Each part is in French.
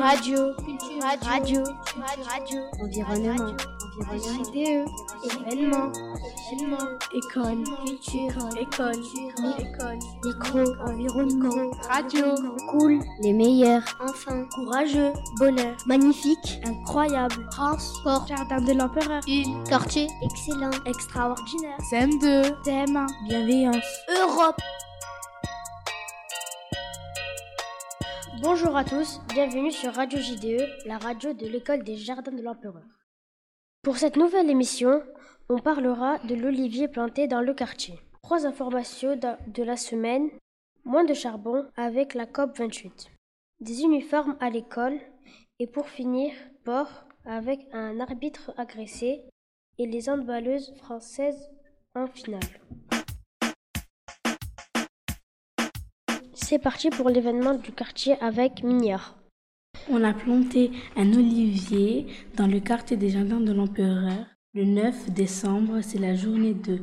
radio, culture, radio, radio, environnement, environnement, événements, événements, école, culture, école, école, micro, environnement, radio, cool, les meilleurs, enfin, courageux, bonheur, magnifique, incroyable, transport, jardin de l'empereur, île, quartier, excellent, extraordinaire, CM2, thème, bienveillance, Europe. Bonjour à tous, bienvenue sur Radio JDE, la radio de l'école des Jardins de l'Empereur. Pour cette nouvelle émission, on parlera de l'olivier planté dans le quartier. Trois informations de la semaine, moins de charbon avec la COP 28, des uniformes à l'école et pour finir, port avec un arbitre agressé et les handballeuses françaises en finale. C'est parti pour l'événement du quartier avec Mignard. On a planté un olivier dans le quartier des Jardins de l'Empereur. Le 9 décembre, c'est la journée de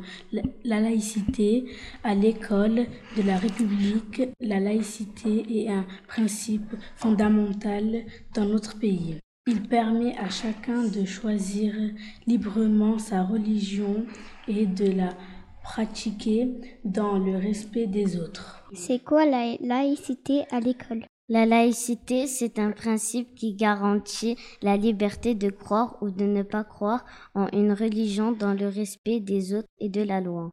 la laïcité à l'école de la République. La laïcité est un principe fondamental dans notre pays. Il permet à chacun de choisir librement sa religion et de la pratiquer dans le respect des autres. C'est quoi la laïcité à l'école? La laïcité, c'est un principe qui garantit la liberté de croire ou de ne pas croire en une religion dans le respect des autres et de la loi.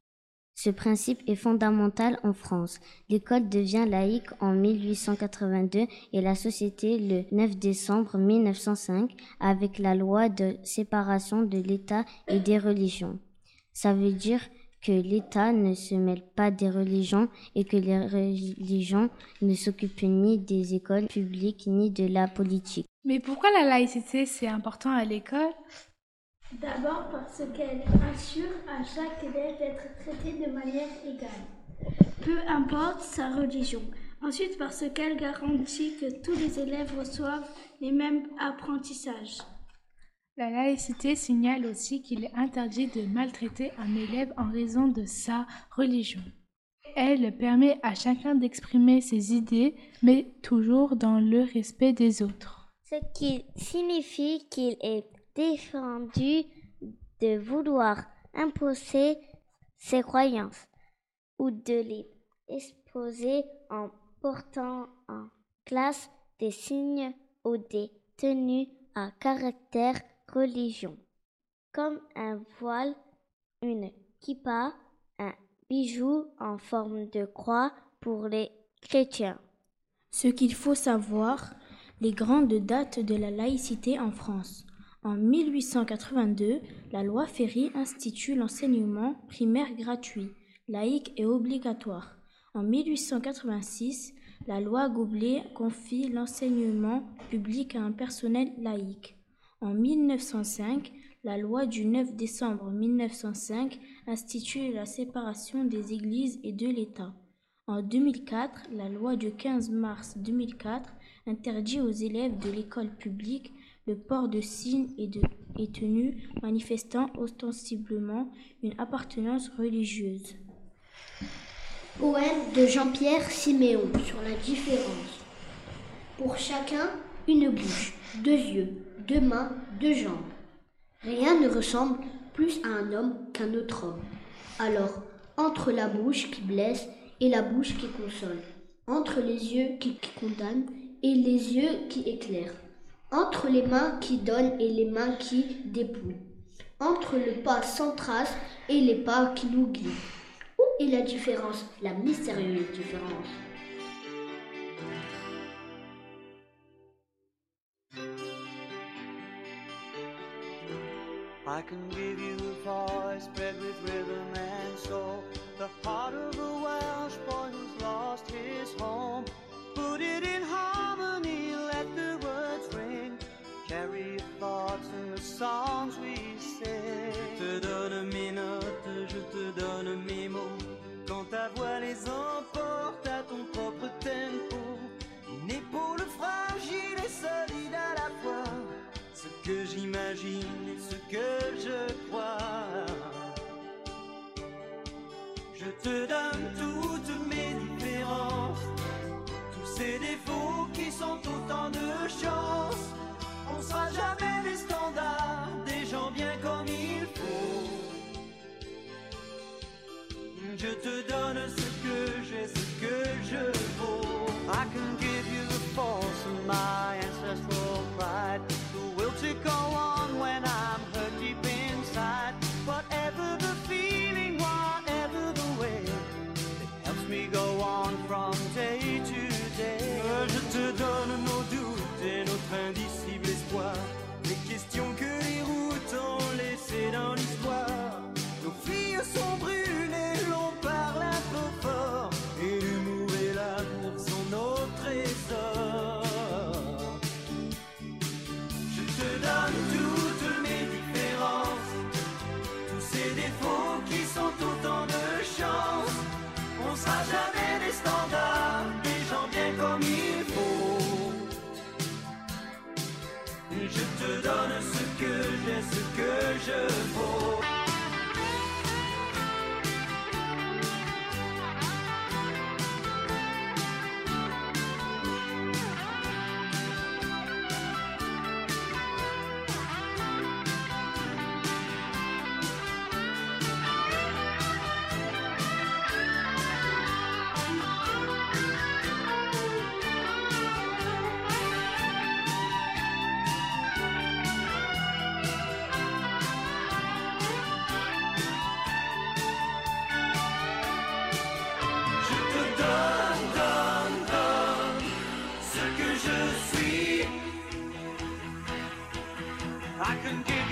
Ce principe est fondamental en France. L'école devient laïque en 1882 et la société le 9 décembre 1905 avec la loi de séparation de l'État et des religions. Ça veut dire que l'État ne se mêle pas des religions et que les religions ne s'occupent ni des écoles publiques ni de la politique. Mais pourquoi la laïcité c'est important à l'école? D'abord parce qu'elle assure à chaque élève d'être traité de manière égale, peu importe sa religion. Ensuite parce qu'elle garantit que tous les élèves reçoivent les mêmes apprentissages. La laïcité signale aussi qu'il est interdit de maltraiter un élève en raison de sa religion. Elle permet à chacun d'exprimer ses idées, mais toujours dans le respect des autres. Ce qui signifie qu'il est défendu de vouloir imposer ses croyances ou de les exposer en portant en classe des signes ou des tenues à caractère religion, comme un voile, une kippa, un bijou en forme de croix pour les chrétiens. Ce qu'il faut savoir, les grandes dates de la laïcité en France. En 1882, la loi Ferry institue l'enseignement primaire gratuit, laïque et obligatoire. En 1886, la loi Goblet confie l'enseignement public à un personnel laïque. En 1905, la loi du 9 décembre 1905 institue la séparation des églises et de l'État. En 2004, la loi du 15 mars 2004 interdit aux élèves de l'école publique le port de signes et de tenues manifestant ostensiblement une appartenance religieuse. Poème de Jean-Pierre Siméon sur la différence. Pour chacun, une bouche, deux yeux, deux mains, deux jambes. Rien ne ressemble plus à un homme qu'un autre homme. Alors, entre la bouche qui blesse et la bouche qui console, entre les yeux qui condamnent et les yeux qui éclairent, entre les mains qui donnent et les mains qui dépouillent, entre le pas sans trace et les pas qui nous guident. Où est la différence, la mystérieuse différence? I can give you a voice bred with rhythm and soul. The heart of a Welsh boy who's lost his home. Put it in harmony, let the words ring. Carry your thoughts in the songs we sing. Je te donne mes notes, je te donne mes mots. Quand ta voix les emporte Je te donne toutes mes différences, tous ces défauts qui sont autant de chances. On sera jamais les standards des gens bien comme il faut. Je te donne te donne ce que j'ai, ce que je vaux. Can give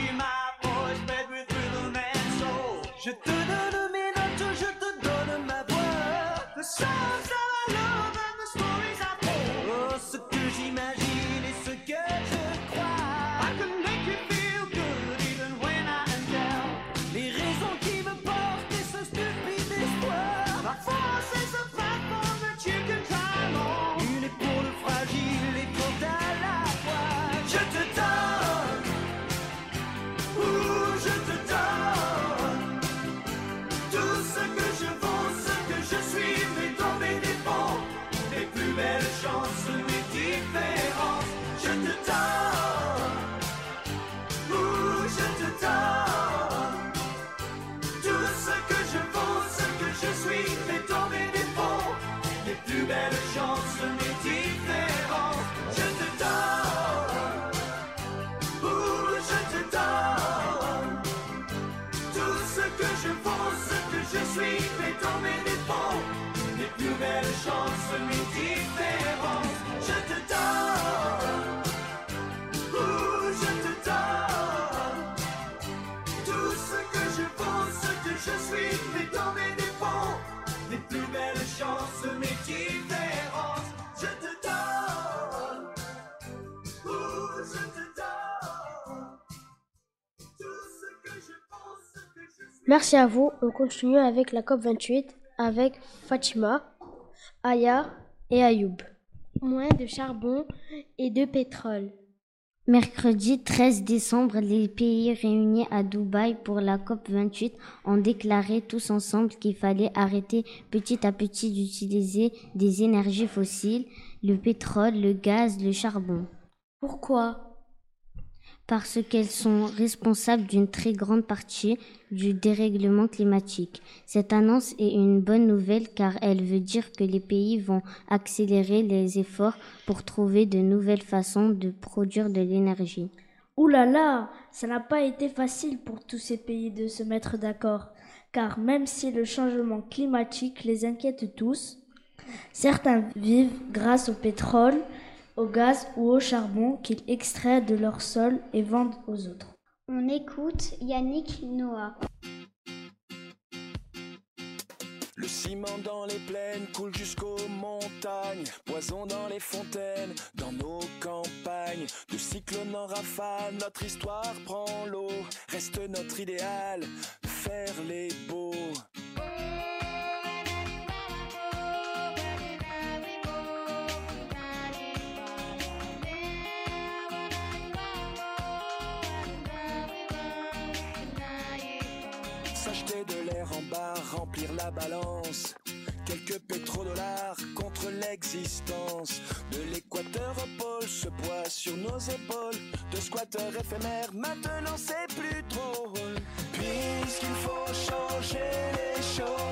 Merci à vous. On continue avec la COP28 avec Fatima, Aya et Ayoub. Moins de charbon et de pétrole. Mercredi 13 décembre, les pays réunis à Dubaï pour la COP28 ont déclaré tous ensemble qu'il fallait arrêter petit à petit d'utiliser des énergies fossiles, le pétrole, le gaz, le charbon. Pourquoi? Parce qu'elles sont responsables d'une très grande partie du dérèglement climatique. Cette annonce est une bonne nouvelle car elle veut dire que les pays vont accélérer les efforts pour trouver de nouvelles façons de produire de l'énergie. Ouh ça n'a pas été facile pour tous ces pays de se mettre d'accord, car même si le changement climatique les inquiète tous, certains vivent grâce au pétrole, au gaz ou au charbon qu'ils extraient de leur sol et vendent aux autres. On écoute Yannick Noah. Le ciment dans les plaines coule jusqu'aux montagnes, poison dans les fontaines, dans nos campagnes. De cyclone en rafale, notre histoire prend l'eau. Reste notre idéal, faire les beaux. S'acheter de l'air en bar, remplir la balance. Quelques pétrodollars contre l'existence. De l'équateur au pôle, ce poids sur nos épaules. De squatteurs éphémères, maintenant c'est plus drôle. Puisqu'il faut changer les choses.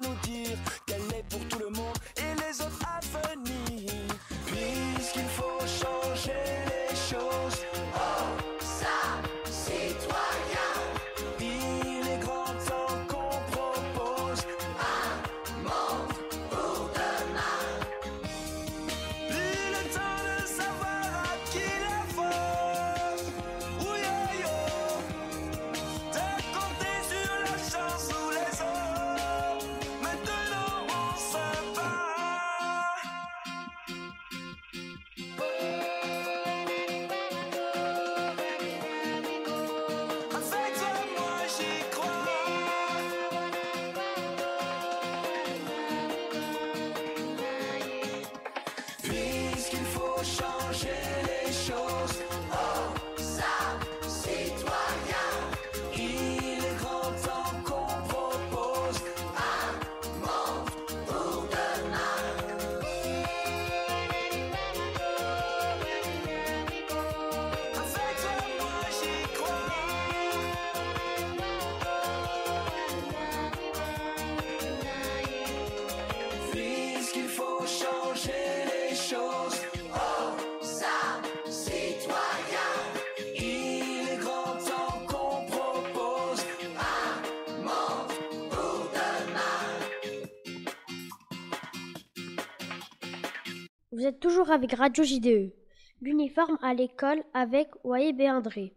Vous êtes toujours avec Radio JDE. L'uniforme à l'école avec Waïb et.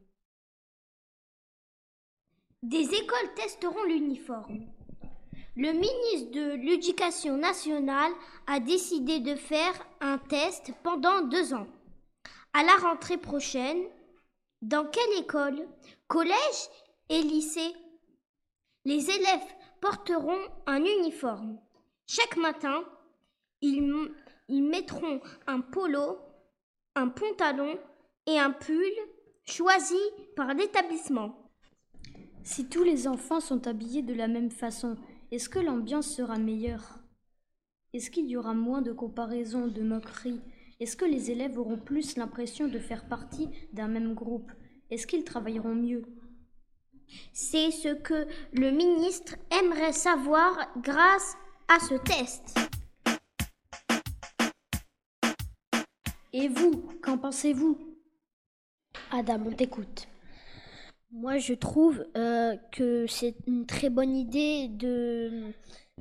Des écoles testeront l'uniforme. Le ministre de l'Éducation nationale a décidé de faire un test pendant deux ans. À la rentrée prochaine, dans quelle école? Collège et lycée Les élèves porteront un uniforme. Chaque matin, ils, ils mettront un polo, un pantalon et un pull choisis par l'établissement. Si tous les enfants sont habillés de la même façon, est-ce que l'ambiance sera meilleure? Est-ce qu'il y aura moins de comparaisons, de moqueries? Est-ce que les élèves auront plus l'impression de faire partie d'un même groupe? Est-ce qu'ils travailleront mieux? C'est ce que le ministre aimerait savoir grâce à ce test. Et vous, qu'en pensez-vous? Adam, on t'écoute. Moi, je trouve euh, que c'est une très bonne idée de,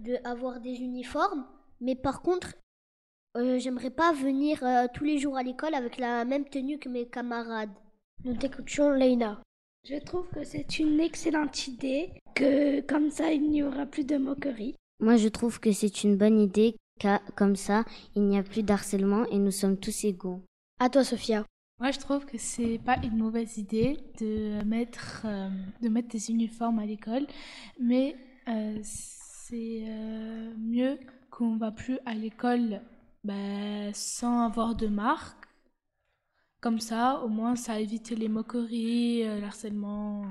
de avoir des uniformes, mais par contre, euh, j'aimerais pas venir euh, tous les jours à l'école avec la même tenue que mes camarades. Nous t'écoutions, Leïna. Je trouve que c'est une excellente idée, que comme ça il n'y aura plus de moquerie. Moi, je trouve que c'est une bonne idée, car comme ça, il n'y a plus d'harcèlement et nous sommes tous égaux. À toi, Sophia. Moi, je trouve que c'est pas une mauvaise idée de mettre, euh, de mettre des uniformes à l'école, mais euh, c'est euh, mieux qu'on va plus à l'école bah, sans avoir de marque. Comme ça, au moins, ça évite les moqueries, euh, l'harcèlement.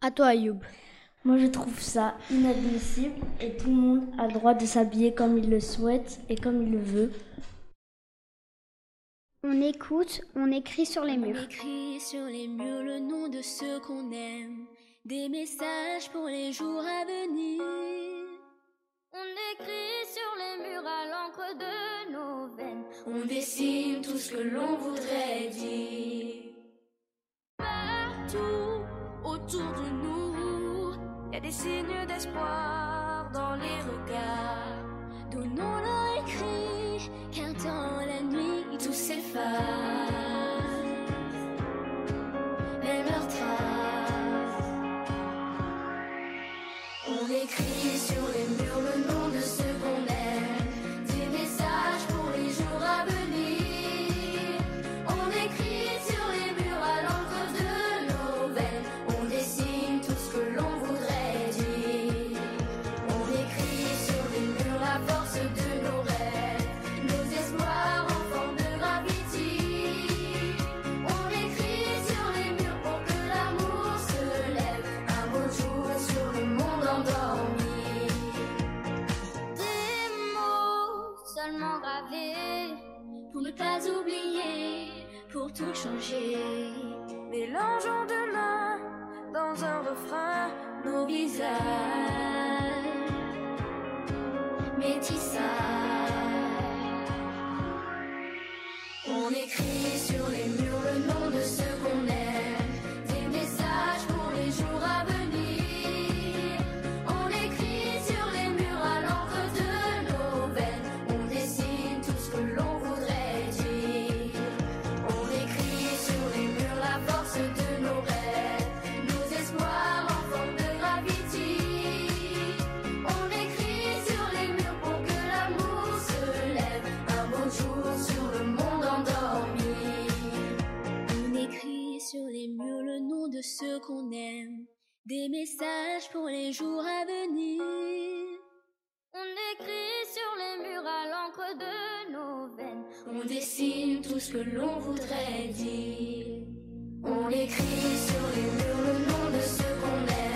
À toi, Ayoub. Moi, je trouve ça inadmissible et tout le monde a le droit de s'habiller comme il le souhaite et comme il le veut. On écoute, on écrit sur les On murs. écrit sur les murs le nom de ceux qu'on aime, des messages pour les jours à venir. On écrit sur les murs à l'encre de nos veines. On dessine tout ce que l'on voudrait dire. Partout autour de nous, y a des signes d'espoir dans les regards. Donnons-leur écrit, car dans la nuit tout s'efface. nos visages. Métissage. On écrit sur les murs le nom de ce de ceux qu'on aime, des messages pour les jours à venir. On écrit sur les murs à l'encre de nos veines. On dessine tout ce que l'on voudrait dire. On écrit sur les murs le nom de ceux qu'on aime.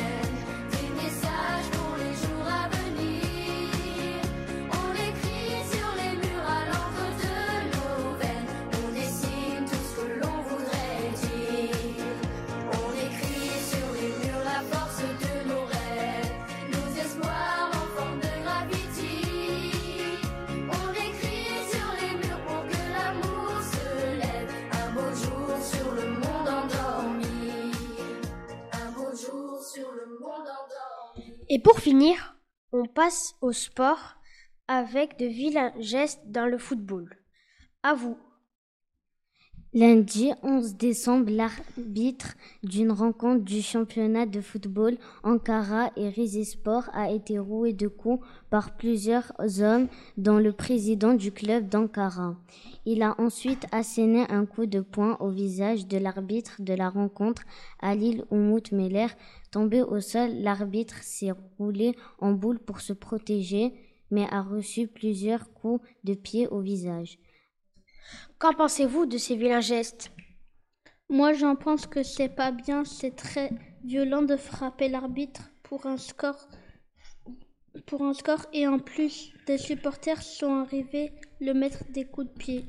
Et pour finir, on passe au sport avec de vilains gestes dans le football. À vous. Lundi 11 décembre, l'arbitre d'une rencontre du championnat de football Ankara et Rizespor a été roué de coups par plusieurs hommes, dont le président du club d'Ankara. Il a ensuite asséné un coup de poing au visage de l'arbitre de la rencontre, Alil Oumout Meller. Tombé au sol, l'arbitre s'est roulé en boule pour se protéger, mais a reçu plusieurs coups de pied au visage. Qu'en pensez-vous de ces vilains gestes? Moi, j'en pense que c'est pas bien, c'est très violent de frapper l'arbitre pour un score. Pour un score et en plus, des supporters sont arrivés le mettre des coups de pied.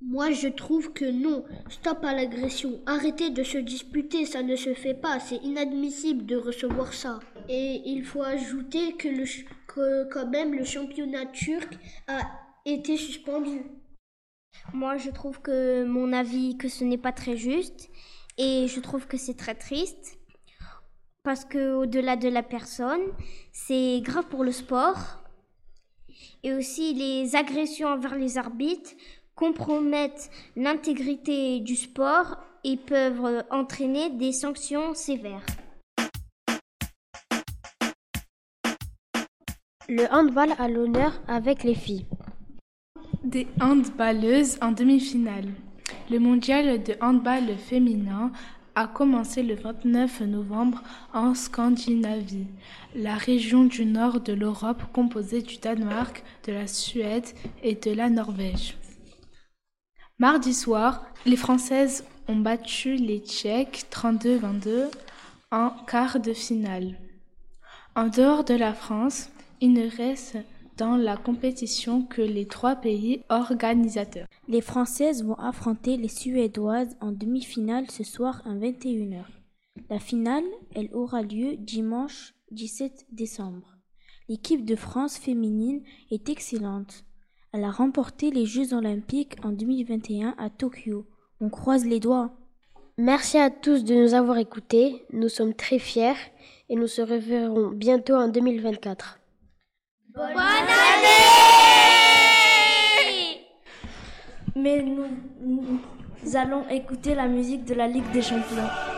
Moi, je trouve que non. Stop à l'agression. Arrêtez de se disputer, ça ne se fait pas. C'est inadmissible de recevoir ça. Et il faut ajouter que, le, que quand même le championnat turc a été suspendu. Moi, je trouve que mon avis, que ce n'est pas très juste. Et je trouve que c'est très triste. Parce que au-delà de la personne, c'est grave pour le sport. Et aussi, les agressions envers les arbitres compromettent l'intégrité du sport et peuvent entraîner des sanctions sévères. Le handball à l'honneur avec les filles. Des handballeuses en demi-finale. Le mondial de handball féminin a commencé le 29 novembre en Scandinavie, la région du nord de l'Europe composée du Danemark, de la Suède et de la Norvège. Mardi soir, les Françaises ont battu les Tchèques 32-22 en quart de finale. En dehors de la France, il ne reste dans la compétition que les trois pays organisateurs. Les Françaises vont affronter les Suédoises en demi-finale ce soir à 21h. La finale, elle aura lieu dimanche 17 décembre. L'équipe de France féminine est excellente. Elle a remporté les Jeux olympiques en 2021 à Tokyo. On croise les doigts. Merci à tous de nous avoir écoutés. Nous sommes très fiers et nous se reverrons bientôt en 2024. Bonne année Mais nous, nous allons écouter la musique de la Ligue des Champions.